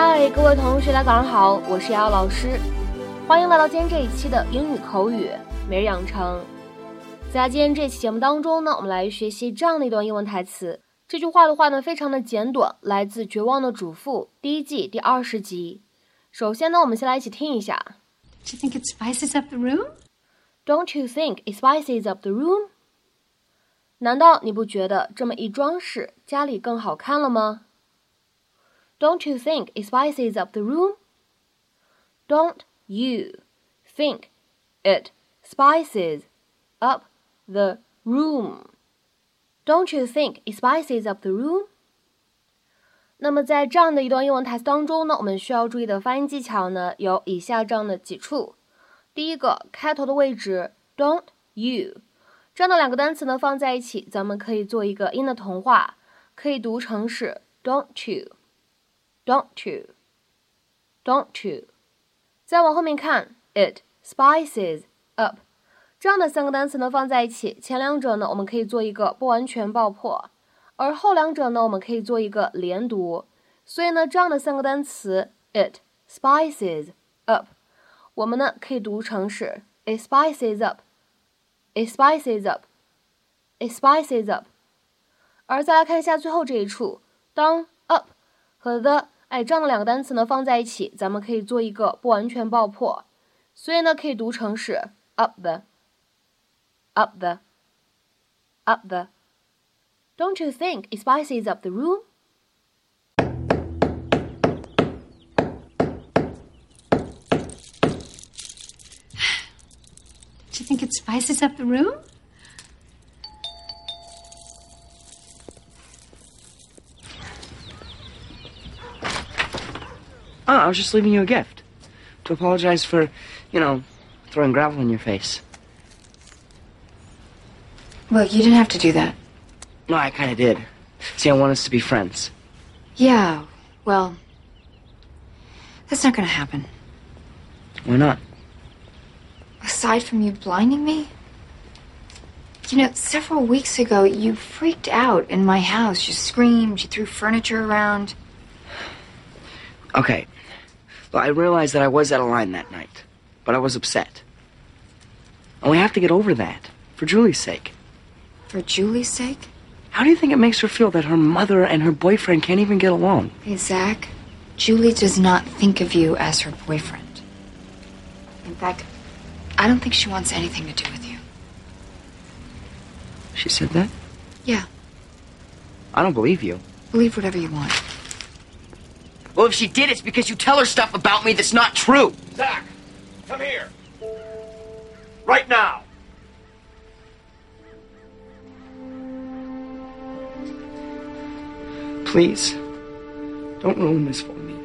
嗨，各位同学，大家早上好，我是瑶瑶老师，欢迎来到今天这一期的英语口语每日养成。在今天这期节目当中呢，我们来学习这样的一段英文台词。这句话的话呢，非常的简短，来自《绝望的主妇》第一季第二十集。首先呢，我们先来一起听一下。Do you think it spices up the room? Don't you think it spices up the room? 难道你不觉得这么一装饰，家里更好看了吗 ？Don't you think it spices up the room? Don't you think it spices up the room? Don't you think it spices up the room? 那么在这样的一段英文台词当中呢，我们需要注意的发音技巧呢，有以下这样的几处。第一个，开头的位置，don't you 这样的两个单词呢放在一起，咱们可以做一个音的同化，可以读成是 don't you，don't You，don't you。再往后面看，it spices up。这样的三个单词呢放在一起，前两者呢我们可以做一个不完全爆破，而后两者呢我们可以做一个连读。所以呢，这样的三个单词，it spices up，我们呢可以读成是 it spices up，it spices up，it spices up。而再来看一下最后这一处，当 up 和 the 哎这样的两个单词呢放在一起，咱们可以做一个不完全爆破，所以呢可以读成是 up the。up the, up the. Don't you think it spices up the room? Do you think it spices up the room? I was just leaving you a gift. To apologize for, you know, throwing gravel in your face. Well, you didn't have to do that. No, I kind of did. See, I want us to be friends. Yeah, well, that's not gonna happen. Why not? Aside from you blinding me, you know, several weeks ago, you freaked out in my house. You screamed, you threw furniture around. Okay. Well, I realized that I was out of line that night, but I was upset. And we have to get over that, for Julie's sake. For Julie's sake? How do you think it makes her feel that her mother and her boyfriend can't even get along? Hey, Zach, Julie does not think of you as her boyfriend. In fact, I don't think she wants anything to do with you. She said that? Yeah, I don't believe you. believe whatever you want. Well, if she did, it's because you tell her stuff about me that's not true. Zach, come here. Right now. Please, don't ruin this for me.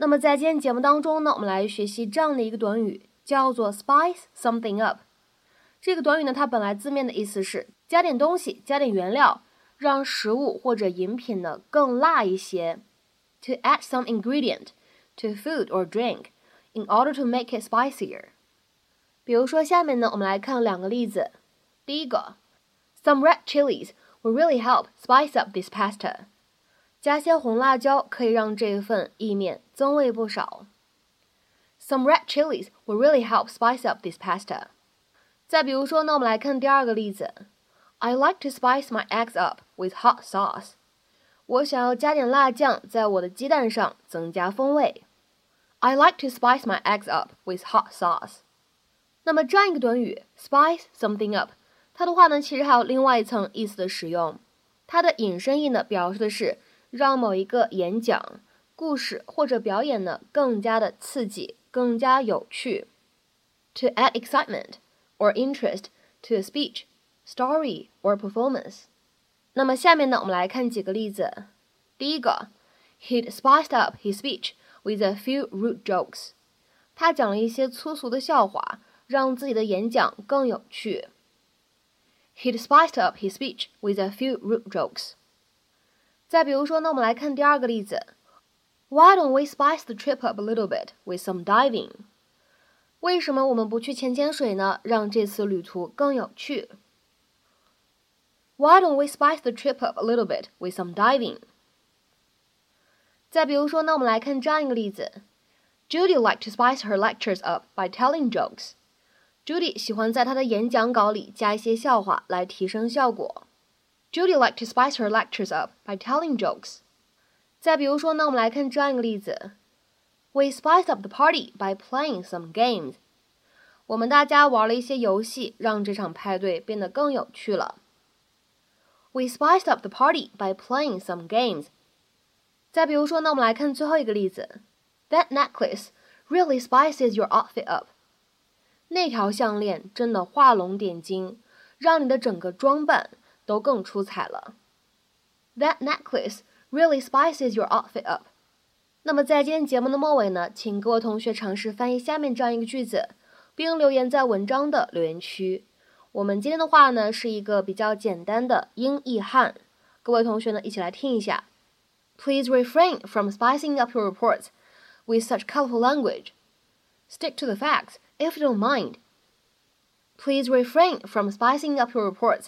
那么在今天节目当中呢，我们来学习这样的一个短语，叫做 spice something up。这个短语呢，它本来字面的意思是加点东西，加点原料，让食物或者饮品呢更辣一些。To add some ingredient to food or drink in order to make it spicier。比如说下面呢，我们来看两个例子。第一个，Some red chilies will really help spice up this pasta。加些红辣椒可以让这份意面增味不少。Some red chilies will really help spice up this pasta。再比如说呢，我们来看第二个例子。I like to spice my eggs up with hot sauce。我想要加点辣酱在我的鸡蛋上，增加风味。I like to spice my eggs up with hot sauce。那么这样一个短语 spice something up，它的话呢，其实还有另外一层意思的使用。它的引申义呢，表示的是让某一个演讲、故事或者表演呢更加的刺激、更加有趣。To add excitement or interest to a speech, story or performance。那么下面呢，我们来看几个例子。第一个，He'd spiced up his speech with a few rude jokes。他讲了一些粗俗的笑话，让自己的演讲更有趣。He'd spiced up his speech with a few rude jokes。再比如说呢，我们来看第二个例子。Why don't we spice the trip up a little bit with some diving？ 为什么我们不去潜潜水呢？让这次旅途更有趣。Why don't we spice the trip up a little bit with some diving？再比如说呢，我们来看这样一个例子：Judy liked to spice her lectures up by telling jokes。Judy 喜欢在她的演讲稿里加一些笑话来提升效果。 Judy liked to spice her lectures up by telling jokes。再比如说呢，我们来看这样一个例子。We spiced up the party by playing some games. 我们大家玩了一些游戏，让这场派对变得更有趣了。We spiced up the party by playing some games. 再比如说呢，我们来看最后一个例子。That necklace really spices your outfit up. 那条项链真的画龙点睛，让你的整个装扮 都更出彩了。That necklace really spices your outfit up. 那么在今天节目的末尾呢，请各位同学尝试翻译下面这样一个句子，并留言在文章的留言区。我们今天的话呢是一个比较简单的英译汉，各位同学呢一起来听一下。Please refrain from spicing up your reports with such colorful language. Stick to the facts if you don't mind. Please refrain from spicing up your reports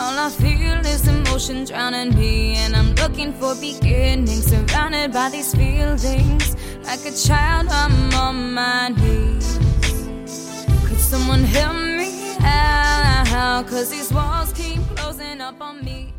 All I feel is emotion drowning me, and I'm looking for beginnings, surrounded by these feelings. Like a child, I'm on my knees. Could someone help me out? Cause these walls keep closing up on me.